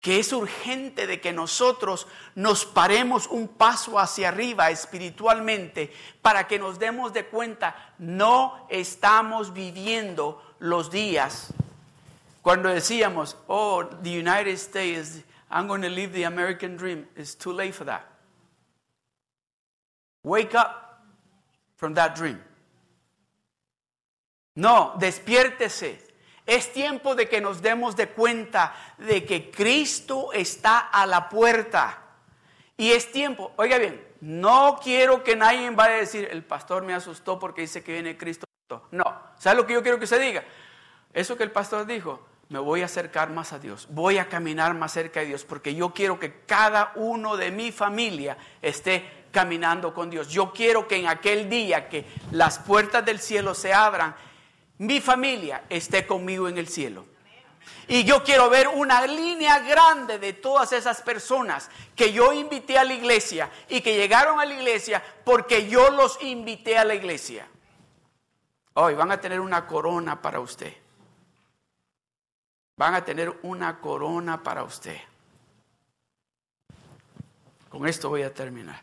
[SPEAKER 1] Que es urgente de que nosotros nos paremos un paso hacia arriba espiritualmente para que nos demos de cuenta, no estamos viviendo los días. Cuando decíamos, oh, the United States, I'm going to live the American dream, it's too late for that. Wake up from that dream. No, despiértese. Es tiempo de que nos demos de cuenta de que Cristo está a la puerta. Y es tiempo, oiga bien, no quiero que nadie vaya a decir, el pastor me asustó porque dice que viene Cristo. No, ¿sabe lo que yo quiero que se diga? Eso que el pastor dijo, me voy a acercar más a Dios, voy a caminar más cerca de Dios, porque yo quiero que cada uno de mi familia esté caminando con Dios. Yo quiero que en aquel día que las puertas del cielo se abran, mi familia esté conmigo en el cielo. Y yo quiero ver una línea grande de todas esas personas que yo invité a la iglesia y que llegaron a la iglesia porque yo los invité a la iglesia. Hoy van a tener una corona para usted. Van a tener una corona para usted. Con esto voy a terminar.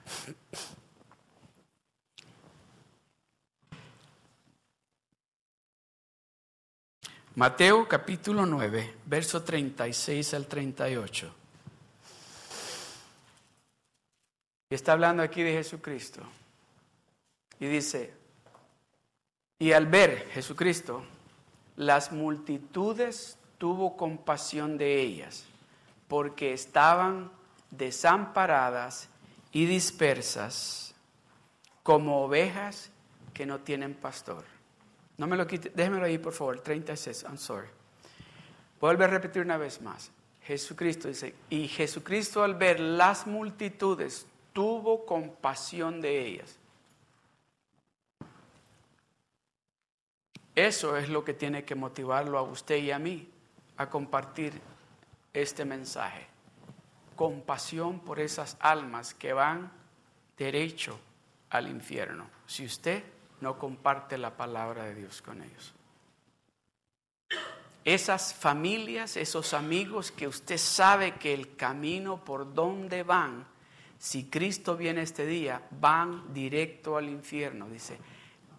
[SPEAKER 1] Mateo capítulo 9, verso 36 al 38. Y está hablando aquí de Jesucristo. Y dice, y al ver Jesucristo, las multitudes tuvo compasión de ellas, porque estaban desamparadas y dispersas como ovejas que no tienen pastor. No me lo quite, déjemelo ahí por favor, 36, I'm sorry. Vuelve a repetir una vez más. Jesucristo dice, y Jesucristo al ver las multitudes tuvo compasión de ellas. Eso es lo que tiene que motivarlo a usted y a mí a compartir este mensaje compasión por esas almas que van derecho al infierno, si usted no comparte la palabra de Dios con ellos. Esas familias, esos amigos que usted sabe que el camino por donde van, si Cristo viene este día, van directo al infierno, dice.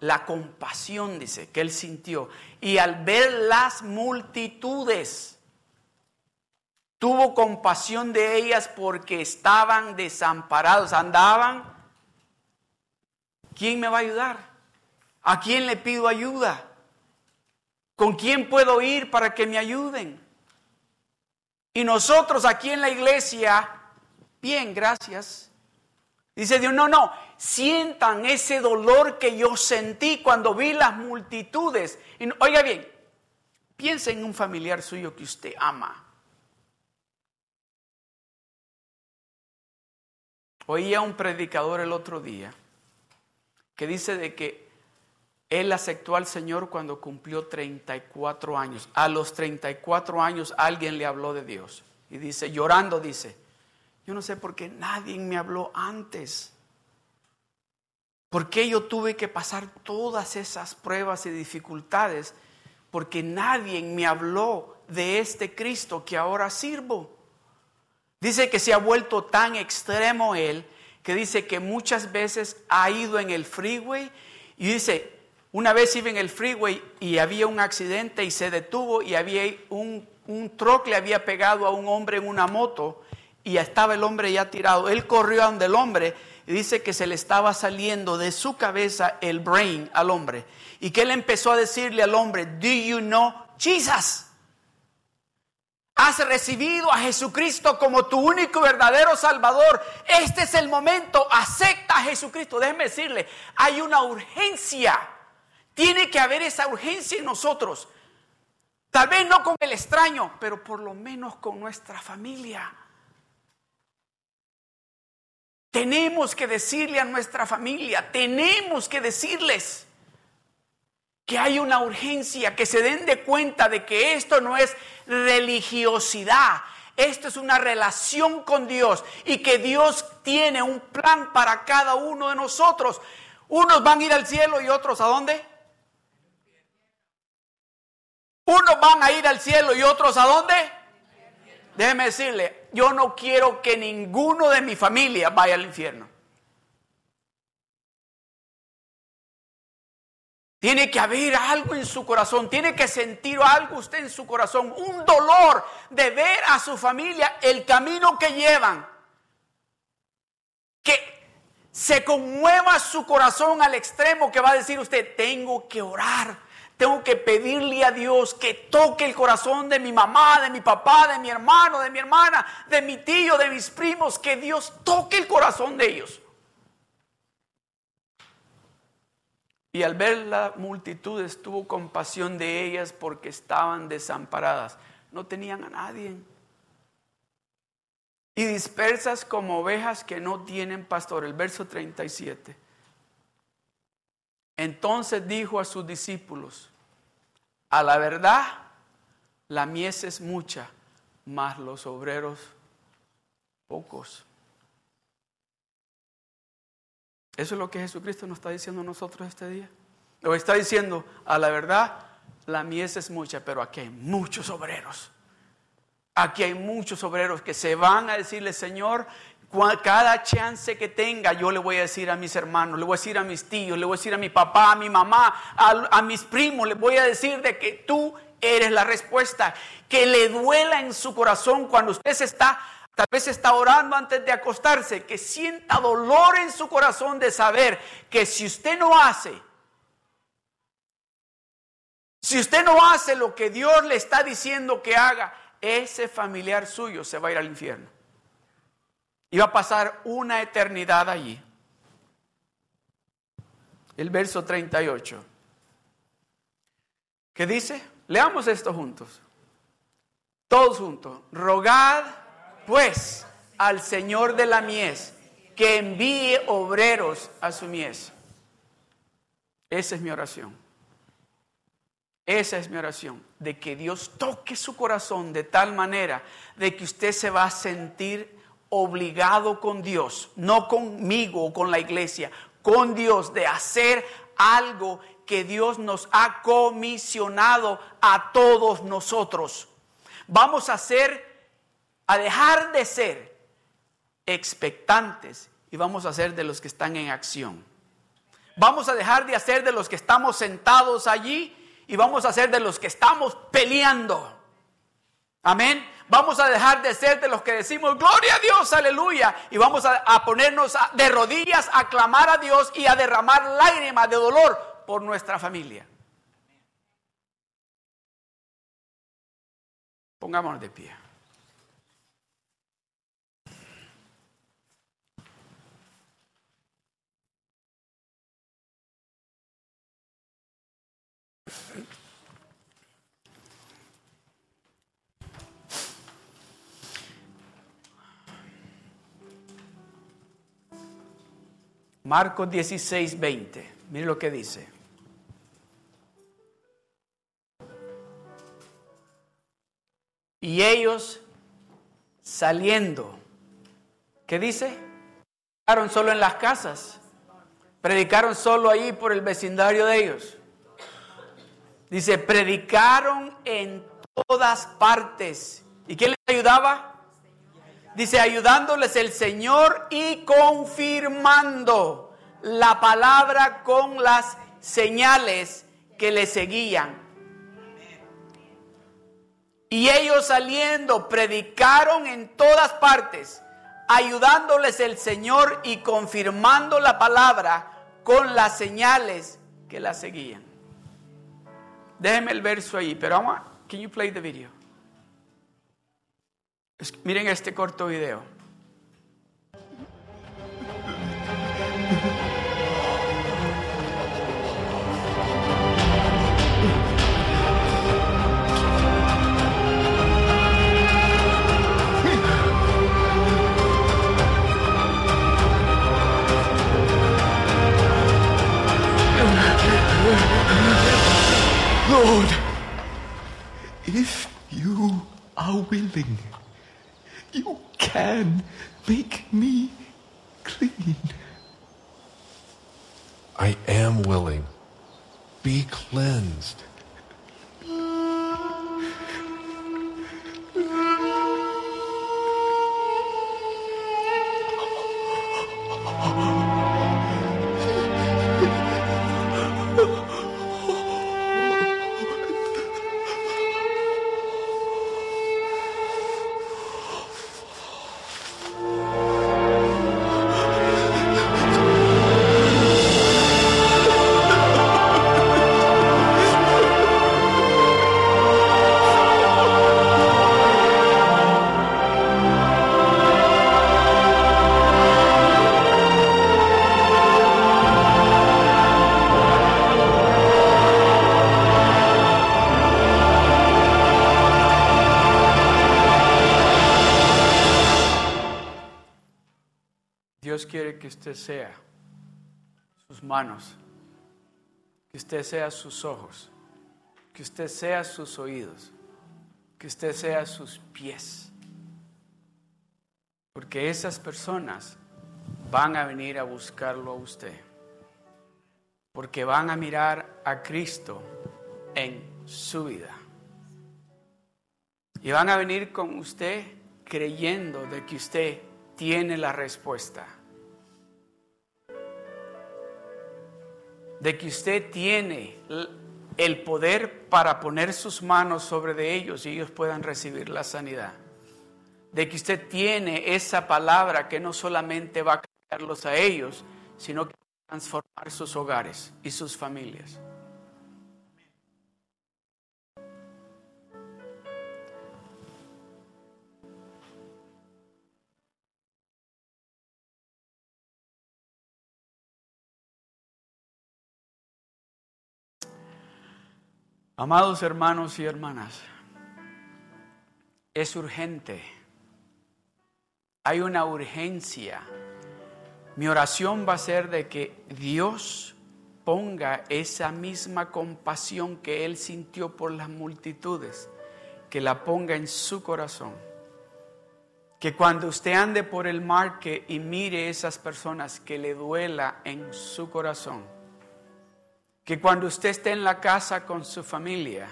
[SPEAKER 1] La compasión, dice, que él sintió. Y al ver las multitudes, Tuvo compasión de ellas porque estaban desamparados, andaban. ¿Quién me va a ayudar? ¿A quién le pido ayuda? ¿Con quién puedo ir para que me ayuden? Y nosotros aquí en la iglesia, bien, gracias. Dice Dios, no, no, sientan ese dolor que yo sentí cuando vi las multitudes. Oiga bien, piensa en un familiar suyo que usted ama. Oía un predicador el otro día que dice de que él aceptó al Señor cuando cumplió 34 años. A los 34 años alguien le habló de Dios. Y dice, llorando, dice, yo no sé por qué nadie me habló antes. ¿Por qué yo tuve que pasar todas esas pruebas y dificultades? Porque nadie me habló de este Cristo que ahora sirvo. Dice que se ha vuelto tan extremo él que dice que muchas veces ha ido en el freeway y dice, una vez iba en el freeway y había un accidente y se detuvo y había un, un truck le había pegado a un hombre en una moto y estaba el hombre ya tirado. Él corrió a donde el hombre y dice que se le estaba saliendo de su cabeza el brain al hombre y que él empezó a decirle al hombre, "Do you know Jesus?" Has recibido a Jesucristo como tu único verdadero Salvador. Este es el momento. Acepta a Jesucristo. Déjeme decirle, hay una urgencia. Tiene que haber esa urgencia en nosotros. Tal vez no con el extraño, pero por lo menos con nuestra familia. Tenemos que decirle a nuestra familia, tenemos que decirles que hay una urgencia, que se den de cuenta de que esto no es religiosidad, esto es una relación con Dios y que Dios tiene un plan para cada uno de nosotros. Unos van a ir al cielo y otros a dónde? Unos van a ir al cielo y otros a dónde? Déjeme decirle, yo no quiero que ninguno de mi familia vaya al infierno. Tiene que haber algo en su corazón, tiene que sentir algo usted en su corazón, un dolor de ver a su familia el camino que llevan. Que se conmueva su corazón al extremo que va a decir usted, tengo que orar, tengo que pedirle a Dios que toque el corazón de mi mamá, de mi papá, de mi hermano, de mi hermana, de mi tío, de mis primos, que Dios toque el corazón de ellos. Y al ver la multitud tuvo compasión de ellas porque estaban desamparadas. No tenían a nadie. Y dispersas como ovejas que no tienen pastor. El verso 37. Entonces dijo a sus discípulos, a la verdad, la mies es mucha, mas los obreros pocos. Eso es lo que Jesucristo nos está diciendo a nosotros este día. Lo está diciendo, a la verdad, la mies es mucha, pero aquí hay muchos obreros. Aquí hay muchos obreros que se van a decirle, Señor, cada chance que tenga, yo le voy a decir a mis hermanos, le voy a decir a mis tíos, le voy a decir a mi papá, a mi mamá, a, mis primos, le voy a decir de que tú eres la respuesta. Que le duela en su corazón cuando usted está Tal vez está orando antes de acostarse, que sienta dolor en su corazón de saber que si usted no hace, si usted no hace lo que Dios le está diciendo que haga, ese familiar suyo se va a ir al infierno. Y va a pasar una eternidad allí. El verso 38. ¿Qué dice? Leamos esto juntos. Todos juntos. Rogad pues al Señor de la mies que envíe obreros a su mies. Esa es mi oración. Esa es mi oración, de que Dios toque su corazón de tal manera de que usted se va a sentir obligado con Dios, no conmigo o con la iglesia, con Dios, de hacer algo que Dios nos ha comisionado a todos nosotros. Vamos a hacer a dejar de ser expectantes y vamos a ser de los que están en acción. Vamos a dejar de hacer de los que estamos sentados allí y vamos a ser de los que estamos peleando. Amén. Vamos a dejar de ser de los que decimos gloria a Dios, aleluya. Y vamos a, ponernos de rodillas a clamar a Dios y a derramar lágrimas de dolor por nuestra familia. Pongámonos de pie. Marcos 16, 20. Mire lo que dice. Y ellos saliendo, ¿qué dice? Predicaron solo en las casas, predicaron solo ahí por el vecindario de ellos. Dice, predicaron en todas partes. ¿Y quién les ayudaba? Dice, ayudándoles el Señor y confirmando la palabra con las señales que le seguían. Y ellos saliendo predicaron en todas partes, ayudándoles el Señor y confirmando la palabra con las señales que la seguían. Déjenme el verso ahí, pero vamos, can you play the video? Miren este corto video.
[SPEAKER 2] Are willing, you can make me clean.
[SPEAKER 3] I am willing. Be cleansed.
[SPEAKER 1] Que usted sea sus manos, que usted sea sus ojos, que usted sea sus oídos, que usted sea sus pies. Porque esas personas van a venir a buscarlo a usted. Porque van a mirar a Cristo en su vida. Y van a venir con usted creyendo de que usted tiene la respuesta. De que usted tiene el poder para poner sus manos sobre de ellos y ellos puedan recibir la sanidad. De que usted tiene esa palabra que no solamente va a cambiarlos a ellos, sino que va a transformar sus hogares y sus familias. Amados hermanos y hermanas, es urgente. Hay una urgencia. Mi oración va a ser de que Dios ponga esa misma compasión que Él sintió por las multitudes, que la ponga en su corazón. Que cuando usted ande por el mar que, y mire esas personas, que le duela en su corazón que cuando usted esté en la casa con su familia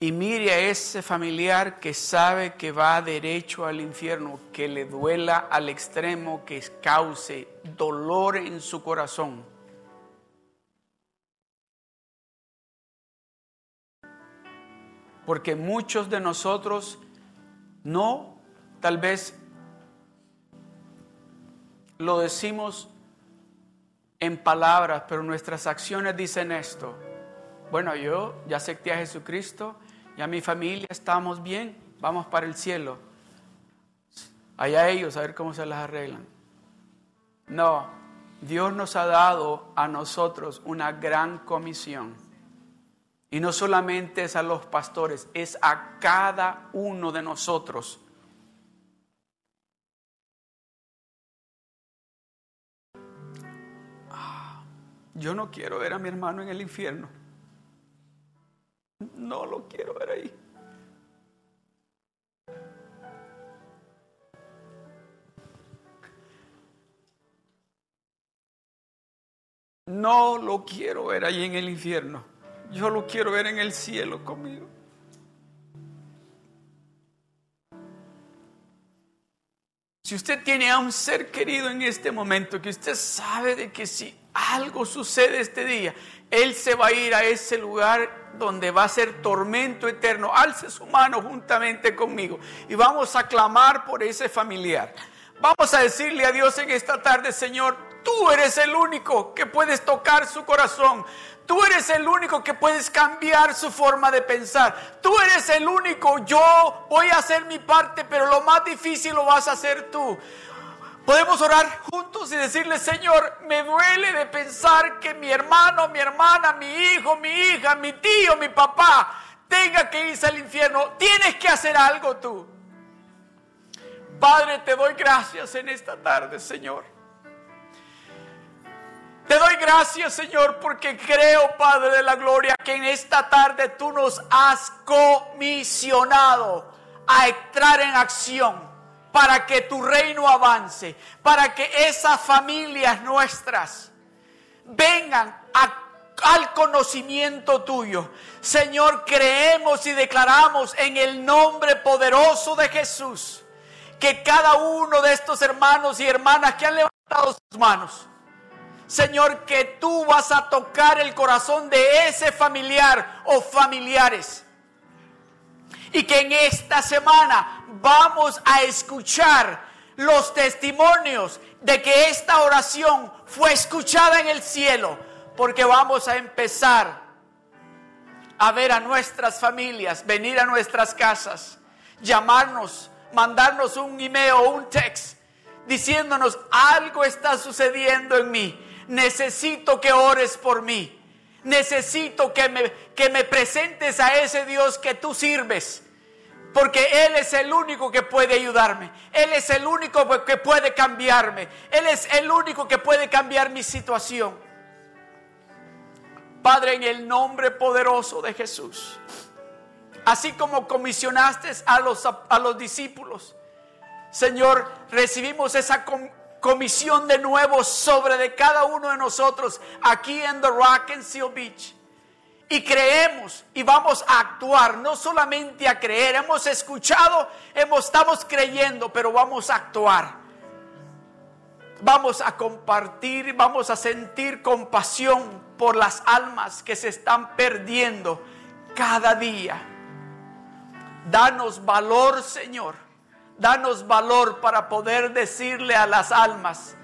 [SPEAKER 1] y mire a ese familiar que sabe que va derecho al infierno, que le duela al extremo, que cause dolor en su corazón. Porque muchos de nosotros no, tal vez lo decimos en palabras, pero nuestras acciones dicen esto. Bueno, yo ya acepté a Jesucristo, ya mi familia estamos bien, vamos para el cielo. Allá ellos, a ver cómo se las arreglan. No, Dios nos ha dado a nosotros una gran comisión. Y no solamente es a los pastores, es a cada uno de nosotros Yo no quiero ver a mi hermano en el infierno. No lo quiero ver ahí. No lo quiero ver ahí en el infierno. Yo lo quiero ver en el cielo conmigo. Si usted tiene a un ser querido en este momento, que usted sabe de que si algo sucede este día, Él se va a ir a ese lugar donde va a ser tormento eterno. Alce su mano juntamente conmigo y vamos a clamar por ese familiar. Vamos a decirle a Dios en esta tarde, Señor, tú eres el único que puedes tocar su corazón. Tú eres el único que puedes cambiar su forma de pensar. Tú eres el único. Yo voy a hacer mi parte, pero lo más difícil lo vas a hacer tú. Podemos orar juntos y decirle, Señor, me duele de pensar que mi hermano, mi hermana, mi hijo, mi hija, mi tío, mi papá tenga que irse al infierno. Tienes que hacer algo tú. Padre, te doy gracias en esta tarde, Señor. Te doy gracias, Señor, porque creo, Padre de la Gloria, que en esta tarde tú nos has comisionado a entrar en acción para que tu reino avance, para que esas familias nuestras vengan al conocimiento tuyo. Señor, creemos y declaramos en el nombre poderoso de Jesús que cada uno de estos hermanos y hermanas que han levantado sus manos, Señor, que tú vas a tocar el corazón de ese familiar o familiares y que en esta semana vamos a escuchar los testimonios de que esta oración fue escuchada en el cielo, porque vamos a empezar a ver a nuestras familias, venir a nuestras casas, llamarnos, mandarnos un email o un text diciéndonos algo está sucediendo en mí, necesito que ores por mí. Necesito que me, que me presentes a ese Dios que tú sirves. Porque Él es el único que puede ayudarme. Él es el único que puede cambiarme. Él es el único que puede cambiar mi situación. Padre, en el nombre poderoso de Jesús. Así como comisionaste a los, a los discípulos. Señor, recibimos esa comisión de nuevo sobre de cada uno de nosotros aquí en The Rock and Seal Beach. Y creemos y vamos a actuar, no solamente a creer, hemos escuchado, hemos, estamos creyendo, pero vamos a actuar. Vamos a compartir, vamos a sentir compasión por las almas que se están perdiendo cada día. Danos valor, Señor Danos valor para poder decirle a las almas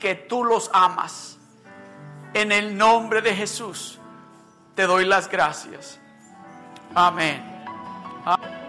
[SPEAKER 1] que tú los amas. En el nombre de Jesús te doy las gracias. Amén. Amén.